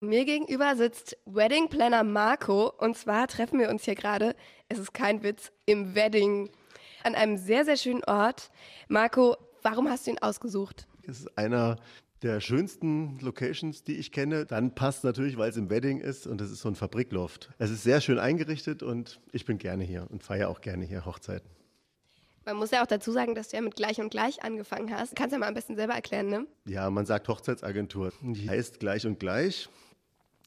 Mir gegenüber sitzt Wedding Planner Marco und zwar treffen wir uns hier gerade, es ist kein Witz, im Wedding an einem sehr, sehr schönen Ort. Marco, warum hast du ihn ausgesucht? Es ist einer der schönsten Locations, die ich kenne. Dann passt natürlich, weil es im Wedding ist und es ist so ein Fabrikloft. Es ist sehr schön eingerichtet und ich bin gerne hier und feiere auch gerne hier Hochzeiten. Man muss ja auch dazu sagen, dass du ja mit Gleich und Gleich angefangen hast. Kannst du ja mal am besten selber erklären, ne? Ja, man sagt Hochzeitsagentur. Die heißt Gleich und Gleich.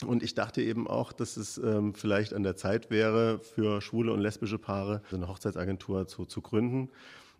Und ich dachte eben auch, dass es ähm, vielleicht an der Zeit wäre, für schwule und lesbische Paare eine Hochzeitsagentur zu, zu gründen.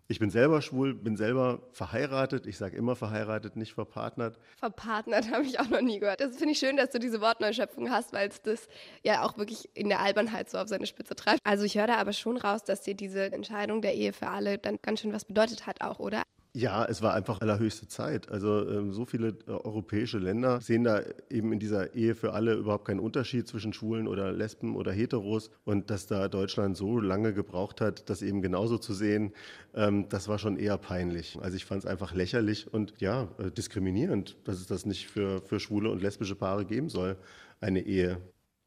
Ich bin selber schwul, bin selber verheiratet. Ich sage immer verheiratet, nicht verpartnert. Verpartnert habe ich auch noch nie gehört. Das finde ich schön, dass du diese Wortneuschöpfung hast, weil es das ja auch wirklich in der Albernheit so auf seine Spitze treibt. Also ich höre da aber schon raus, dass dir diese Entscheidung der Ehe für alle dann ganz schön was bedeutet hat auch, oder? Ja, es war einfach allerhöchste Zeit. Also ähm, so viele äh, europäische Länder sehen da eben in dieser Ehe für alle überhaupt keinen Unterschied zwischen Schwulen oder Lesben oder Heteros. Und dass da Deutschland so lange gebraucht hat, das eben genauso zu sehen, ähm, das war schon eher peinlich. Also ich fand es einfach lächerlich und ja, äh, diskriminierend, dass es das nicht für, für schwule und lesbische Paare geben soll, eine Ehe.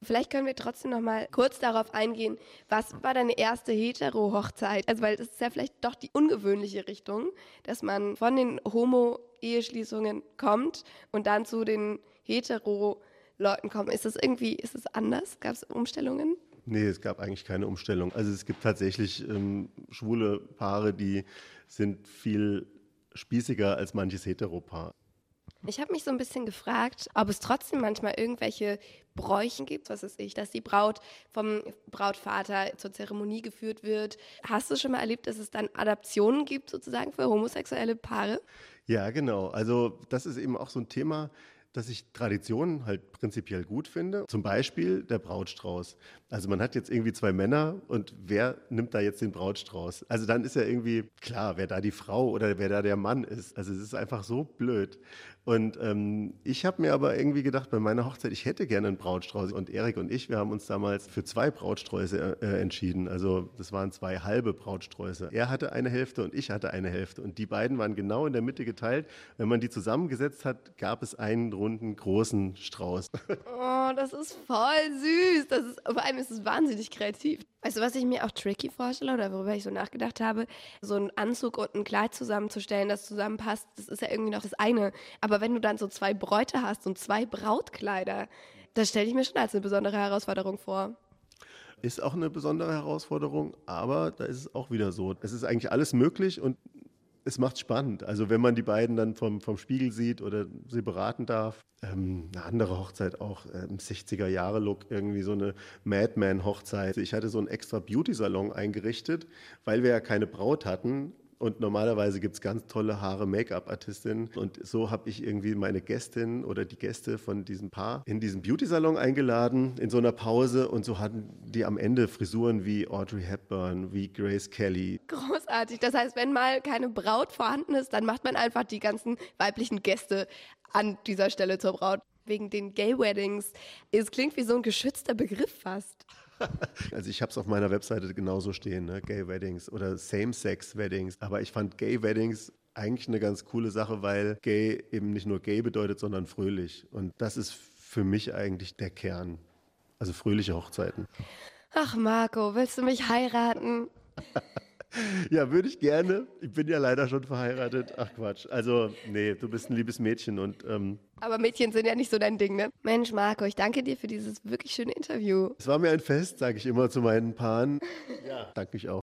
Vielleicht können wir trotzdem noch mal kurz darauf eingehen, was war deine erste Hetero-Hochzeit? Also, weil das ist ja vielleicht doch die ungewöhnliche Richtung, dass man von den Homo-Eheschließungen kommt und dann zu den Hetero-Leuten kommt. Ist das irgendwie, ist das anders? Gab es Umstellungen? Nee, es gab eigentlich keine Umstellung. Also es gibt tatsächlich ähm, schwule Paare, die sind viel spießiger als manches Heteropaar. Ich habe mich so ein bisschen gefragt, ob es trotzdem manchmal irgendwelche Bräuchen gibt, was ist ich, dass die Braut vom Brautvater zur Zeremonie geführt wird. Hast du schon mal erlebt, dass es dann Adaptionen gibt sozusagen für homosexuelle Paare? Ja, genau. Also das ist eben auch so ein Thema, dass ich Traditionen halt prinzipiell gut finde. Zum Beispiel der Brautstrauß. Also man hat jetzt irgendwie zwei Männer und wer nimmt da jetzt den Brautstrauß? Also dann ist ja irgendwie klar, wer da die Frau oder wer da der Mann ist. Also es ist einfach so blöd. Und ähm, ich habe mir aber irgendwie gedacht, bei meiner Hochzeit, ich hätte gerne einen Brautstrauß. Und Erik und ich, wir haben uns damals für zwei Brautsträuße äh, entschieden. Also das waren zwei halbe Brautsträuße. Er hatte eine Hälfte und ich hatte eine Hälfte. Und die beiden waren genau in der Mitte geteilt. Wenn man die zusammengesetzt hat, gab es einen runden, großen Strauß. Oh, das ist voll süß. Das ist, vor allem ist es wahnsinnig kreativ. Weißt du, was ich mir auch tricky vorstelle oder worüber ich so nachgedacht habe? So einen Anzug und ein Kleid zusammenzustellen, das zusammenpasst, das ist ja irgendwie noch das eine. Aber wenn du dann so zwei Bräute hast und zwei Brautkleider, das stelle ich mir schon als eine besondere Herausforderung vor. Ist auch eine besondere Herausforderung, aber da ist es auch wieder so. Es ist eigentlich alles möglich und es macht spannend. Also wenn man die beiden dann vom, vom Spiegel sieht oder sie beraten darf. Ähm, eine andere Hochzeit auch äh, im 60er-Jahre-Look, irgendwie so eine Madman-Hochzeit. Ich hatte so einen extra Beauty-Salon eingerichtet, weil wir ja keine Braut hatten und normalerweise gibt's ganz tolle Haare Make-up-Artistinnen. Und so habe ich irgendwie meine Gästin oder die Gäste von diesem Paar in diesen Beauty-Salon eingeladen, in so einer Pause. Und so hatten die am Ende Frisuren wie Audrey Hepburn, wie Grace Kelly. Großartig. Das heißt, wenn mal keine Braut vorhanden ist, dann macht man einfach die ganzen weiblichen Gäste an dieser Stelle zur Braut. Wegen den Gay-Weddings. Es klingt wie so ein geschützter Begriff fast. Also ich habe es auf meiner Webseite genauso stehen, ne? Gay Weddings oder Same-Sex Weddings. Aber ich fand Gay Weddings eigentlich eine ganz coole Sache, weil Gay eben nicht nur Gay bedeutet, sondern fröhlich. Und das ist für mich eigentlich der Kern. Also fröhliche Hochzeiten. Ach Marco, willst du mich heiraten? Ja, würde ich gerne. Ich bin ja leider schon verheiratet. Ach Quatsch. Also, nee, du bist ein liebes Mädchen und. Ähm, Aber Mädchen sind ja nicht so dein Ding, ne? Mensch, Marco, ich danke dir für dieses wirklich schöne Interview. Es war mir ein Fest, sage ich immer zu meinen Paaren. Ja, danke ich auch.